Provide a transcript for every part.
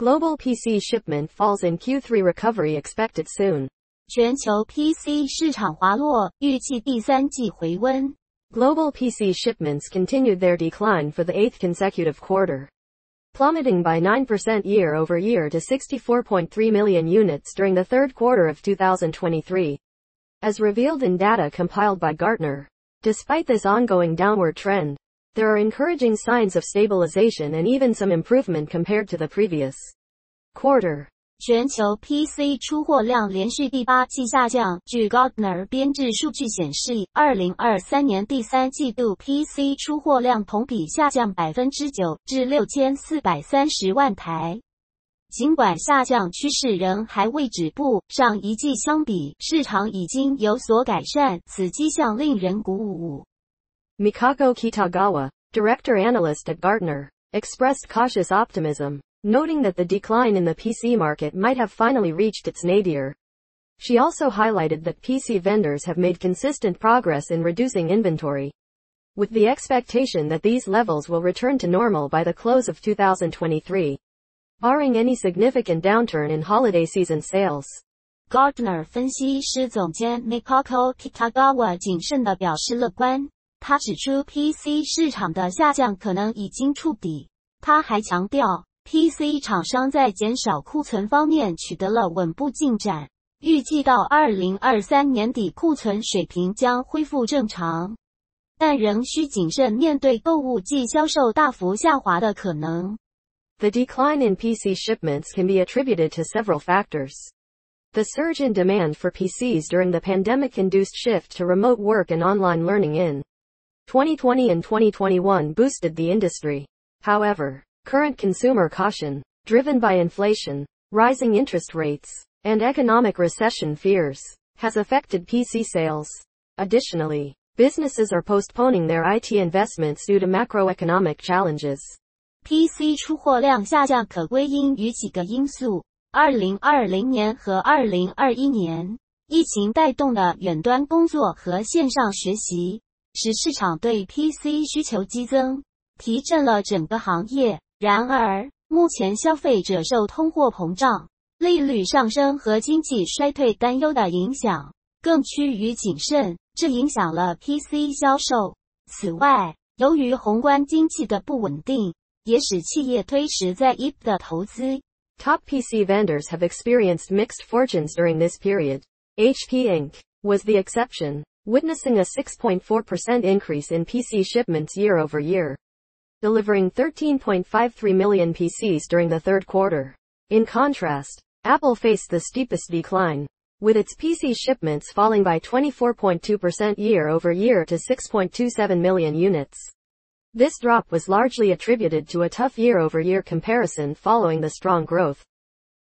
Global PC shipment falls in Q3 recovery expected soon. 全球 PC 市场滑落，预计第三季回温。 Global PC shipments continued their decline for the eighth consecutive quarter, plummeting by 9% year over year to 64.3 million units during the third quarter of 2023. As revealed in data compiled by Gartner, despite this ongoing downward trend, there are encouraging signs of stabilization and even some improvement compared to the previous quarter. 全球 PC 出货量连续第八季下降。据 Gartner 编制数据显示，二零二三年第三季度 PC 出货量同比下降百分之九，至六千四百三十万台。尽管下降趋势仍还未止步，上一季相比，市场已经有所改善，此迹象令人鼓舞。Mikako Kitagawa, director analyst at Gartner, expressed cautious optimism, noting that the decline in the PC market might have finally reached its nadir. She also highlighted that PC vendors have made consistent progress in reducing inventory, with the expectation that these levels will return to normal by the close of 2023, barring any significant downturn in holiday season sales. Gartner 分析师总监 Mikako Kitagawa 谨慎地表示乐观。他指出，PC 市场的下降可能已经触底。他还强调 ，PC 厂商在减少库存方面取得了稳步进展，预计到二零二三年底库存水平将恢复正常，但仍需谨慎面对购物季销售大幅下滑的可能。 The decline in PC shipments can be attributed to several factors. The surge in demand for PCs during the pandemic-induced shift to remote work and online learning in 2020 and 2021 boosted the industry. However, current consumer caution, driven by inflation, rising interest rates, and economic recession fears, has affected PC sales. Additionally, businesses are postponing their IT investments due to macroeconomic challenges. PC 出货量下降可归因于几个因素：二零二零年和二零二一年，疫情带动的远端工作和线上学习，使市场对 PC 需求激增，提振了整个行业。 然而，目前消费者受通货膨胀、利率上升和经济衰退担忧的影响，更趋于谨慎，这影响了 PC 销售。此外，由于宏观经济的不稳定，也使企业推迟在 IP 的投资。 Top PC vendors have experienced mixed fortunes during this period. HP Inc. was the exception, witnessing a 6.4% increase in PC shipments year over year, delivering 13.53 million PCs during the third quarter. In contrast, Apple faced the steepest decline, with its PC shipments falling by 24.2% year over year to 6.27 million units. This drop was largely attributed to a tough year-over-year comparison following the strong growth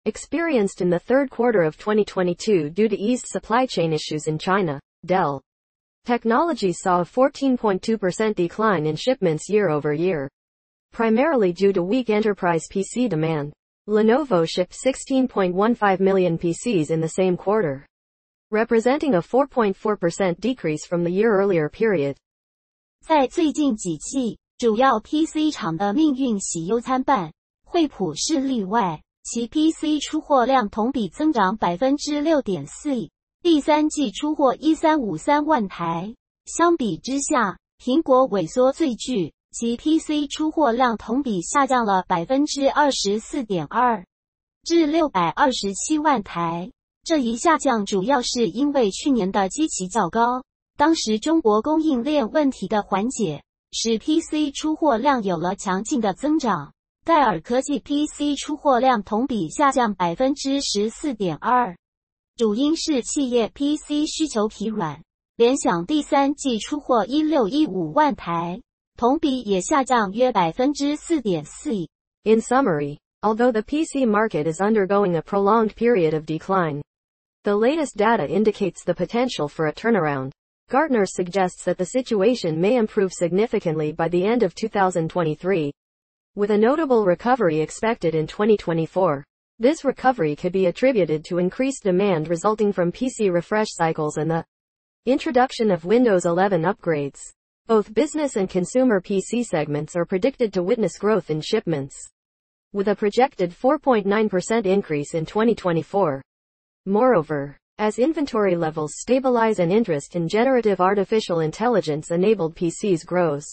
experienced in the third quarter of 2022 due to eased supply chain issues in China. Dell Technologies saw a 14.2% decline in shipments year-over-year, primarily due to weak enterprise PC demand. Lenovo shipped 16.15 million PCs in the same quarter, representing a 4.4% decrease from the year earlier period. 在最近几季，主要 PC 厂的命运喜忧参半，惠普是例外，其 PC 出货量同比增长百分之六点四， 第三季出货一三五三万台。相比之下，苹果萎缩最剧，其 PC 出货量同比下降了百分之二十四点二，至六百二十七万台。这一下降主要是因为去年的基期较高。当时中国供应链问题的缓解，使 PC 出货量有了强劲的增长。戴尔科技 PC 出货量同比下降百分之十四点二，主因是企业 PC 需求疲软。联想第三季出货一六一五万台，同比也下降约百分之四点四。 In summary, although the PC market is undergoing a prolonged period of decline, the latest data indicates the potential for a turnaround. Gartner suggests that the situation may improve significantly by the end of 2023, with a notable recovery expected in 2024. This recovery could be attributed to increased demand resulting from PC refresh cycles and the introduction of Windows 11 upgrades. Both business and consumer PC segments are predicted to witness growth in shipments. with a projected 4.9% increase in 2024. Moreover, as inventory levels stabilize and interest in generative artificial intelligence enabled PCs grows,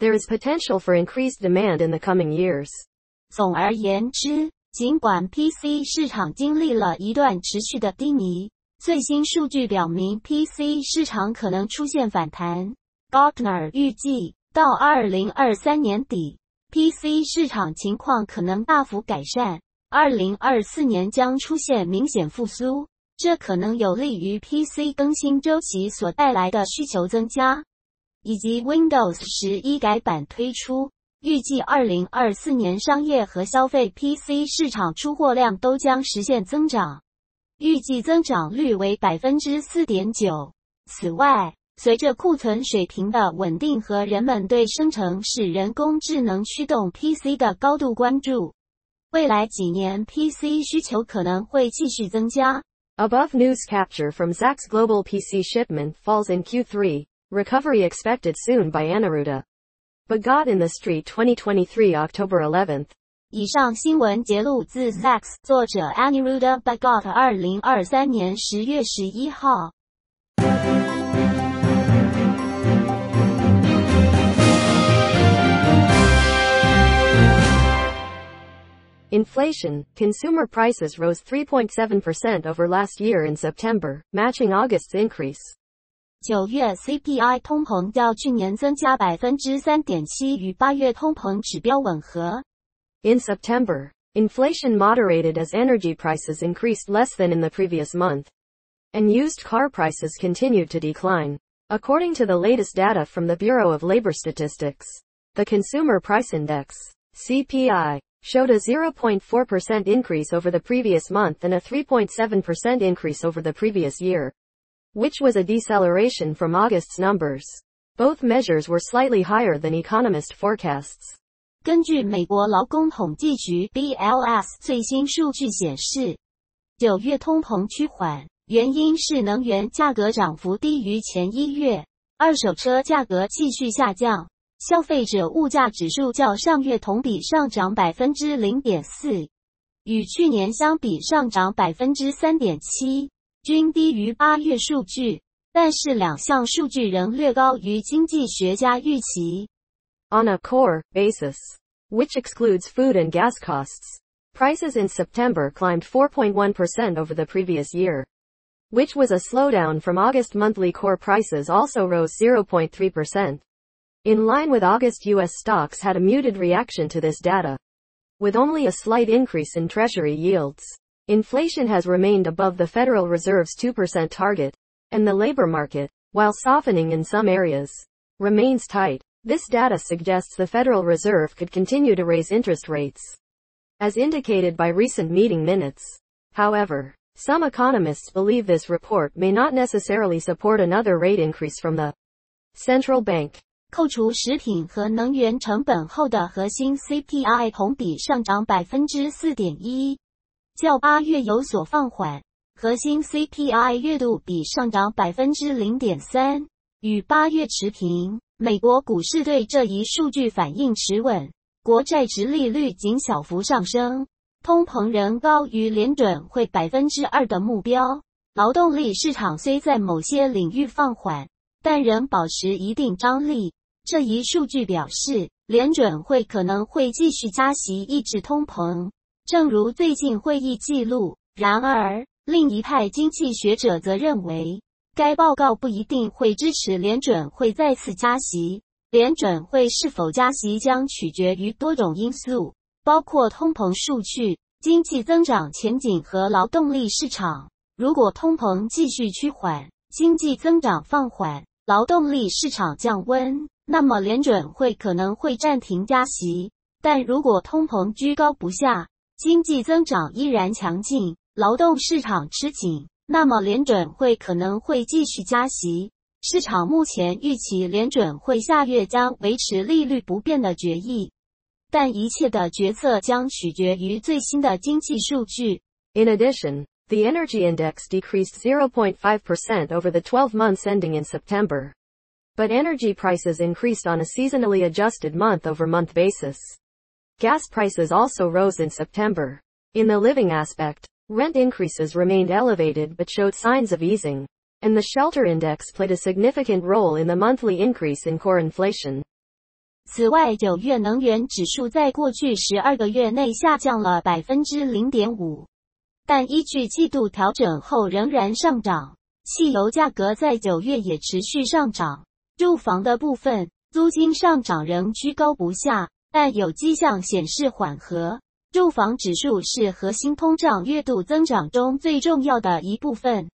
there is potential for increased demand in the coming years. 总而言之， 尽管 PC 市场经历了一段持续的低迷，最新数据表明 PC 市场可能出现反弹。Gartner 预计到2023年底，PC 市场情况可能大幅改善，2024年将出现明显复苏，这可能有利于 PC 更新周期所带来的需求增加，以及 Windows 十一改版推出。预计二零二四年商业和消费 PC 市场出货量都将实现增长，预计增长率为百分之四点九。此外，随着库存水平的稳定和人们对生成式人工智能驱动 PC 的高度关注，未来几年 PC 需求可能会继续增加。Above news capture from Zacks global PC shipment falls in Q3, recovery expected soon by Anaruda. Begot in the Street 2023 October 11th。以上新闻节录自 Zacks，作者 consumer prices rose 3.7% over last year in September, matching August's increase. 九月 CPI 通膨较去年增加百分之三点七，与八月通膨指标吻合。In September, inflation moderated as energy prices increased less than in the previous month, and used car prices continued to decline. According to the latest data from the Bureau of Labor Statistics, the Consumer Price Index, CPI, showed a 0.4% increase over the previous month and a 3.7% increase over the previous year Which was a deceleration from August's numbers. Both measures were slightly higher than economist forecasts. 根据美国劳工统计局 BLS 最新数据显示，九月通膨趋缓，原因是能源价格涨幅低于前一月，二手车价格继续下降，消费者物价指数较上月同比上涨百分之零点四，与去年相比上涨百分之三点七。均低于八月数据，但是两项数据仍略高于经济学家预期。On a core basis, which excludes food and gas costs, prices in September climbed 4.1% over the previous year, which was a slowdown from August monthly core prices also rose 0.3%. In line with August US stocks had a muted reaction to this data, with only a slight increase in treasury yields. Inflation has remained above the Federal Reserve's 2% target, and the labor market, while softening in some areas, remains tight. This data suggests the Federal Reserve could continue to raise interest rates, as indicated by recent meeting minutes. However, some economists believe this report may not necessarily support another rate increase from the central bank. 扣除食品和能源成本后的核心 CPI 同比上涨百分之四点一。 较八月有所放缓，核心 CPI 月度比上涨百分之零点三，与八月持平。美国股市对这一数据反应持稳，国债值利率仅小幅上升，通膨仍高于联准会百分之二的目标。劳动力市场虽在某些领域放缓，但仍保持一定张力。这一数据表示，联准会可能会继续加息抑制通膨。正如最近会议记录，然而另一派经济学者则认为，该报告不一定会支持联准会再次加息。联准会是否加息将取决于多种因素，包括通膨数据、经济增长前景和劳动力市场。如果通膨继续趋缓，经济增长放缓，劳动力市场降温，那么联准会可能会暂停加息。但如果通膨居高不下，经济增长依然强劲，劳动市场吃紧，那么联准会可能会继续加息。市场目前预期联准会下月将维持利率不变的决议，但一切的决策将取决于最新的经济数据。In addition, the energy index decreased 0.5% over the 12 months ending in September. But energy prices increased on a seasonally adjusted month-over-month basis. Gas prices also rose in September. In the living aspect, rent increases remained elevated but showed signs of easing, and the shelter index played a significant role in the monthly increase in core inflation. 此外，九月能源指数在过去十二个月内下降了百分之零点五，但依据季度调整后仍然上涨。汽油价格在九月也持续上涨。住房的部分，租金上涨仍居高不下。 但有迹象显示缓和。住房指数是核心通胀月度增长中最重要的一部分。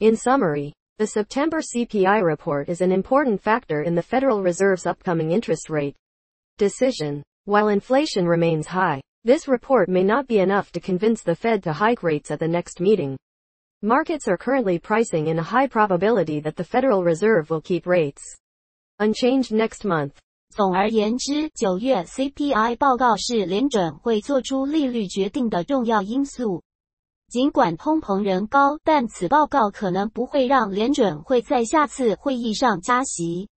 In summary, the September CPI report is an important factor in the Federal Reserve's upcoming interest rate decision. While inflation remains high, this report may not be enough to convince the Fed to hike rates at the next meeting. Markets are currently pricing in a high probability that the Federal Reserve will keep rates unchanged next month. 总而言之，九月 CPI 报告是联准会做出利率决定的重要因素。尽管通膨仍高，但此报告可能不会让联准会在下次会议上加息。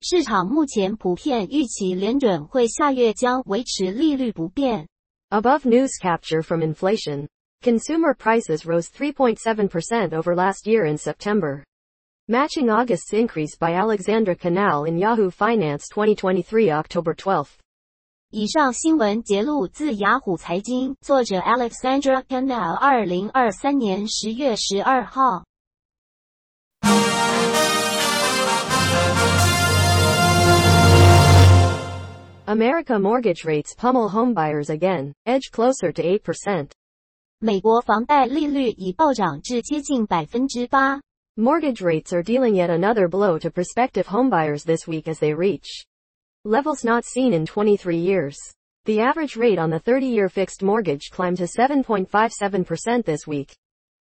市场目前普遍预期联准会下月将维持利率不变。Above news capture from inflation, consumer prices rose 3.7% over last year in September. Matching August's increase by Alexandra Canal in Yahoo Finance 2023 October 12. 以上新闻节录自雅虎财经，作者 Alexandra Canal，二零二三年十月十二号。America mortgage rates pummel homebuyers again, edge closer to 8%. 美国房贷利率已暴涨至接近百分之八。 Mortgage rates are dealing yet another blow to prospective homebuyers this week as they reach levels not seen in 23 years. The average rate on the 30-year fixed mortgage climbed to 7.57% this week,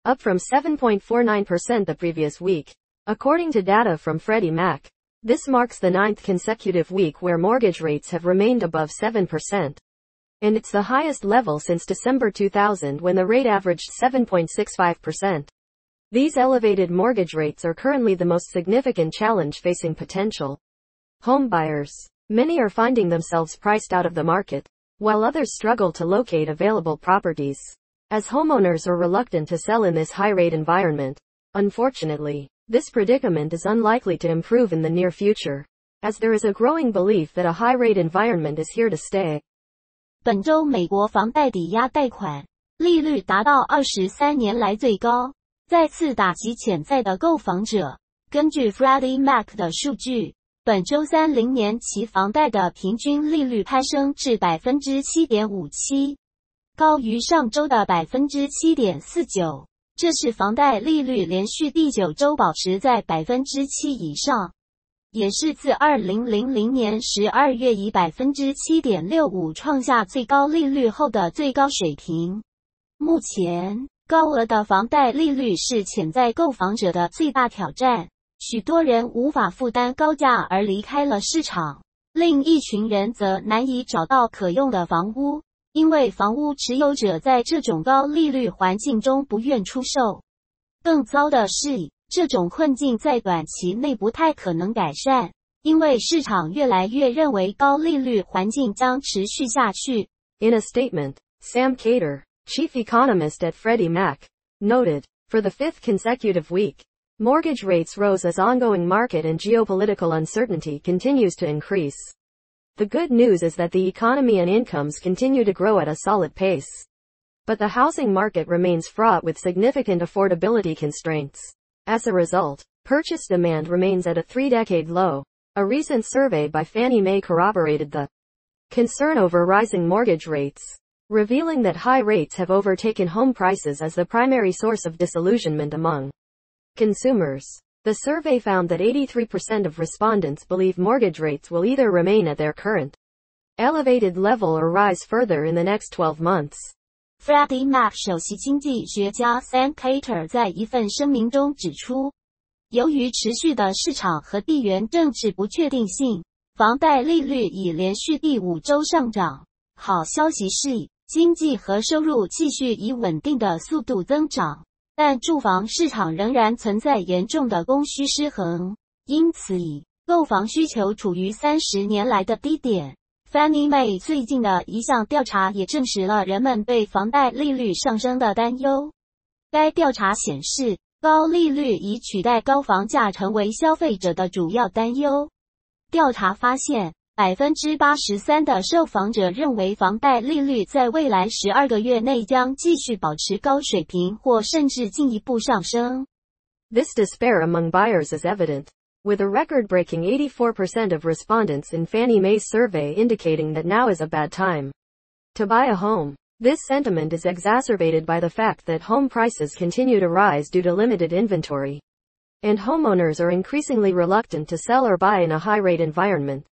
up from 7.49% the previous week. According to data from Freddie Mac, this marks the ninth consecutive week where mortgage rates have remained above 7%. And it's the highest level since December 2000 when the rate averaged 7.65%. These elevated mortgage rates are currently the most significant challenge facing potential home buyers. Many are finding themselves priced out of the market, while others struggle to locate available properties. As homeowners are reluctant to sell in this high rate environment. Unfortunately, this predicament is unlikely to improve in the near future, as there is a growing belief that a high rate environment is here to stay. 本周美国房贷抵押贷款利率达到二十三年来最高。 再次打击潜在的购房者。根据 Freddie Mac 的数据，本周三零年期房贷的平均利率攀升至百分之七点五七，高于上周的百分之七点四九。这是房贷利率连续第九周保持在百分之七以上，也是自二零零零年十二月以百分之七点六五创下最高利率后的最高水平。目前。高额的房贷利率是潜在购房者的最大挑战，许多人无法负担高价而离开了市场，另一群人则难以找到可用的房屋，因为房屋持有者在这种高利率环境中不愿出售。更糟的是，这种困境在短期内不太可能改善，因为市场越来越认为高利率环境将持续下去。In a statement, Sam Cater. Chief economist at Freddie Mac, noted, for the fifth consecutive week, mortgage rates rose as ongoing market and geopolitical uncertainty continues to increase. The good news is that the economy and incomes continue to grow at a solid pace. But the housing market remains fraught with significant affordability constraints. As a result, purchase demand remains at a three-decade low. A recent survey by Fannie Mae corroborated the concern over rising mortgage rates revealing that high rates have overtaken home prices as the primary source of disillusionment among consumers. The survey found that 83% of respondents believe mortgage rates will either remain at their current elevated level or rise further in the next 12 months. Freddie Mac 首席经济学家 Sam Khater 在一份声明中指出，由于持续的市场和地缘政治不确定性，房贷利率已连续第五周上涨。好消息是，经济和收入继续以稳定的速度增长，但住房市场仍然存在严重的供需失衡，因此购房需求处于三十年来的低点。Fannie Mae 最近的一项调查也证实了人们对房贷利率上升的担忧。该调查显示，高利率已取代高房价成为消费者的主要担忧。调查发现，百分之八十三的受访者认为房贷利率在未来十二个月内将继续保持高水平，或甚至进一步上升。This despair among buyers is evident. with a record-breaking 84% of respondents in Fannie Mae's survey indicating that now is a bad time to buy a home. This sentiment is exacerbated by the fact that home prices continue to rise due to limited inventory. And homeowners are increasingly reluctant to sell or buy in a high-rate environment.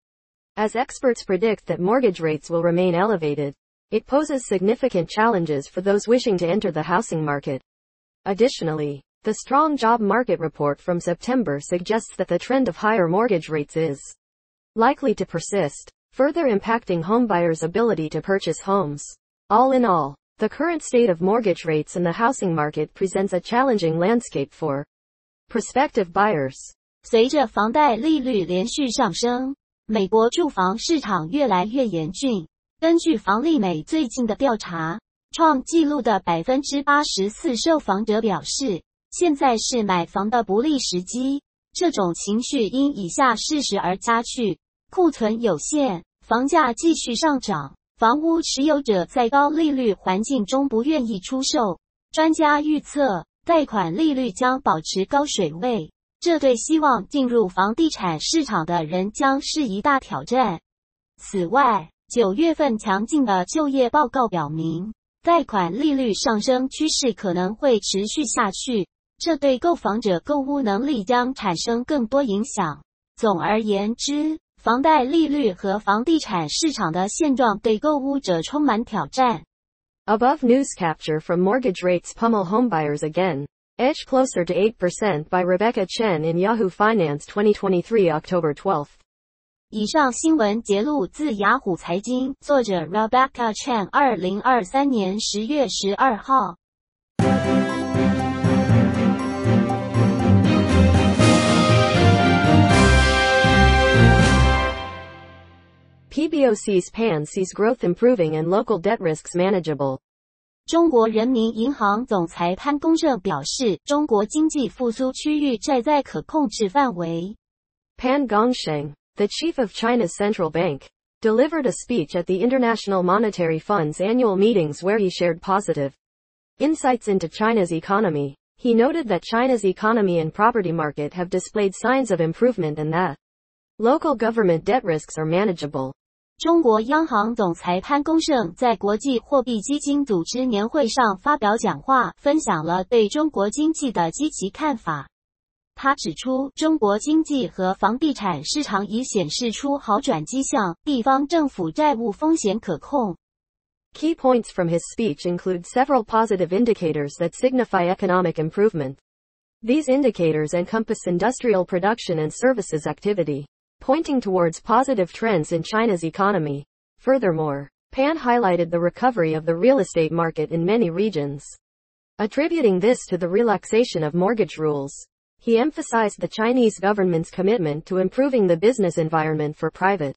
As experts predict that mortgage rates will remain elevated, it poses significant challenges for those wishing to enter the housing market. Additionally, the strong job market report from September suggests that the trend of higher mortgage rates is likely to persist, further impacting homebuyers' ability to purchase homes. All in all, the current state of mortgage rates in the housing market presents a challenging landscape for prospective buyers. 随着房贷利率连续上升， 美国住房市场越来越严峻。根据房利美最近的调查，创纪录的百分之八十四受访者表示，现在是买房的不利时机，这种情绪因以下事实而加剧：库存有限，房价继续上涨，房屋持有者在高利率环境中不愿意出售。专家预测，贷款利率将保持高水位，这对希望进入房地产市场的人将是一大挑战。此外，九月份强劲的就业报告表明，贷款利率上升趋势可能会持续下去。这对购房者购屋能力将产生更多影响。总而言之，房贷利率和房地产市场的现状对购屋者充满挑战。Above news capture from mortgage rates pummel homebuyers again. Edge closer to 8% by Rebecca Chen in Yahoo Finance 2023 October 12th. 以上新闻节录自雅虎财经，作者 Rebecca Chen，二零二三年十月十二号。PBOC's PAN sees growth improving and local debt risks manageable. 中国人民银行总裁潘功胜表示，中国经济复苏区域债在可控制范围。Pan Gongsheng, the chief of China's central bank, delivered a speech at the International Monetary Fund's annual meetings where he shared positive insights into China's economy. He noted that China's economy and property market have displayed signs of improvement and that local government debt risks are manageable. 中国央行总裁潘功胜在国际货币基金组织年会上发表讲话，分享了对中国经济的积极看法。他指出，中国经济和房地产市场已显示出好转迹象，地方政府债务风险可控。Key points from his speech include several positive indicators that signify economic improvement. These indicators encompass industrial production and services activity pointing towards positive trends in China's economy. Furthermore, Pan highlighted the recovery of the real estate market in many regions. Attributing this to the relaxation of mortgage rules, he emphasized the Chinese government's commitment to improving the business environment for private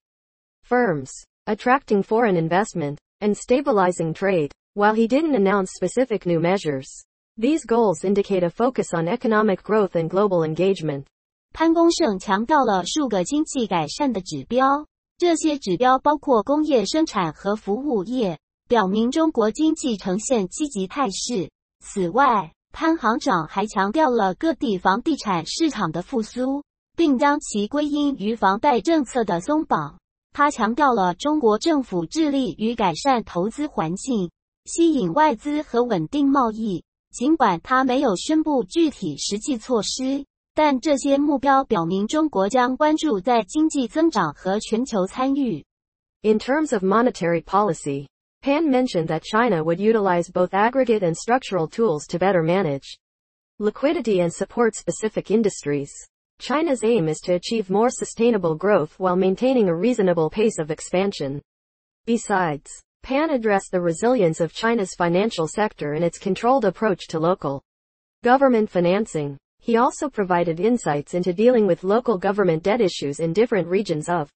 firms, attracting foreign investment, and stabilizing trade. While he didn't announce specific new measures, these goals indicate a focus on economic growth and global engagement. 潘功胜强调了数个经济改善的指标，这些指标包括工业生产和服务业，表明中国经济呈现积极态势。此外，潘行长还强调了各地房地产市场的复苏，并将其归因于房贷政策的松绑。他强调了中国政府致力于改善投资环境，吸引外资和稳定贸易。尽管他没有宣布具体实际措施。但这些目标表明中国将关注在经济增长和全球参与。In terms of monetary policy, Pan mentioned that China would utilize both aggregate and structural tools to better manage liquidity and support specific industries. China's aim is to achieve more sustainable growth while maintaining a reasonable pace of expansion. Besides, Pan addressed the resilience of China's financial sector and its controlled approach to local government financing. He also provided insights into dealing with local government debt issues in different regions of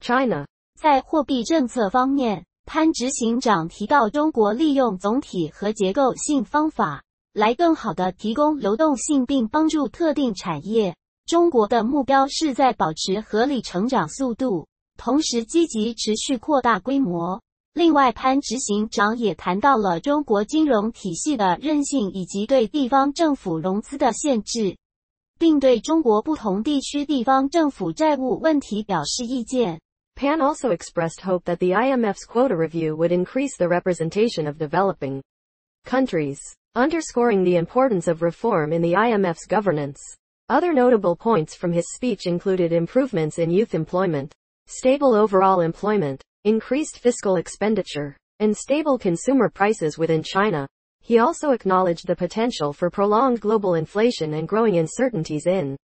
China. 在货币政策方面，潘执行长提到，中国利用总体和结构性方法来更好的提供流动性，并帮助特定产业。中国的目标是在保持合理成长速度，同时积极持续扩大规模。另外，潘执行长也谈到了中国金融体系的韧性以及对地方政府融资的限制，并对中国不同地区地方政府债务问题表示意见。Pan also expressed hope that the IMF's quota review would increase the representation of developing countries, underscoring the importance of reform in the IMF's governance. Other notable points from his speech included improvements in youth employment, stable overall employment, increased fiscal expenditure, and stable consumer prices within China. He also acknowledged the potential for prolonged global inflation and growing uncertainties in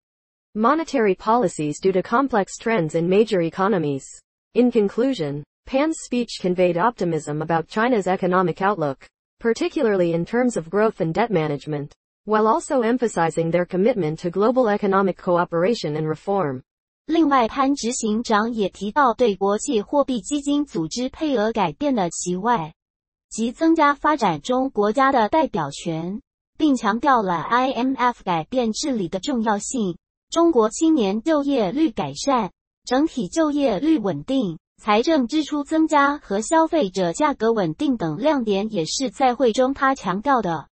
monetary policies due to complex trends in major economies. In conclusion, Pan's speech conveyed optimism about China's economic outlook, particularly in terms of growth and debt management, while also emphasizing their commitment to global economic cooperation and reform. 另外，潘执行长也提到对国际货币基金组织配额改变的期外，即增加发展中国家的代表权，并强调了 IMF 改变治理的重要性。中国青年就业率改善，整体就业率稳定，财政支出增加和消费者价格稳定等亮点也是在会中他强调的。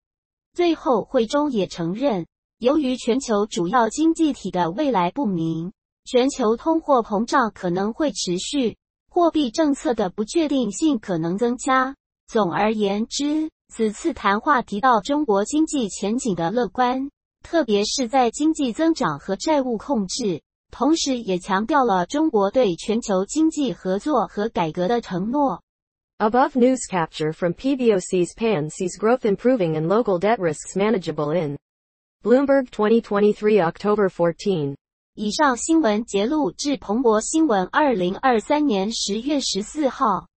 最后，会中也承认，由于全球主要经济体的未来不明。全球通货膨胀可能会持续，货币政策的不确定性可能增加。总而言之，此次谈话提到中国经济前景的乐观，特别是在经济增长和债务控制，同时也强调了中国对全球经济合作和改革的承诺。Above news capture from PBOC's PAN sees growth improving and local debt risks manageable in Bloomberg 2023 October 14. 以上新闻节录至彭博新闻二零二三年十月十四号。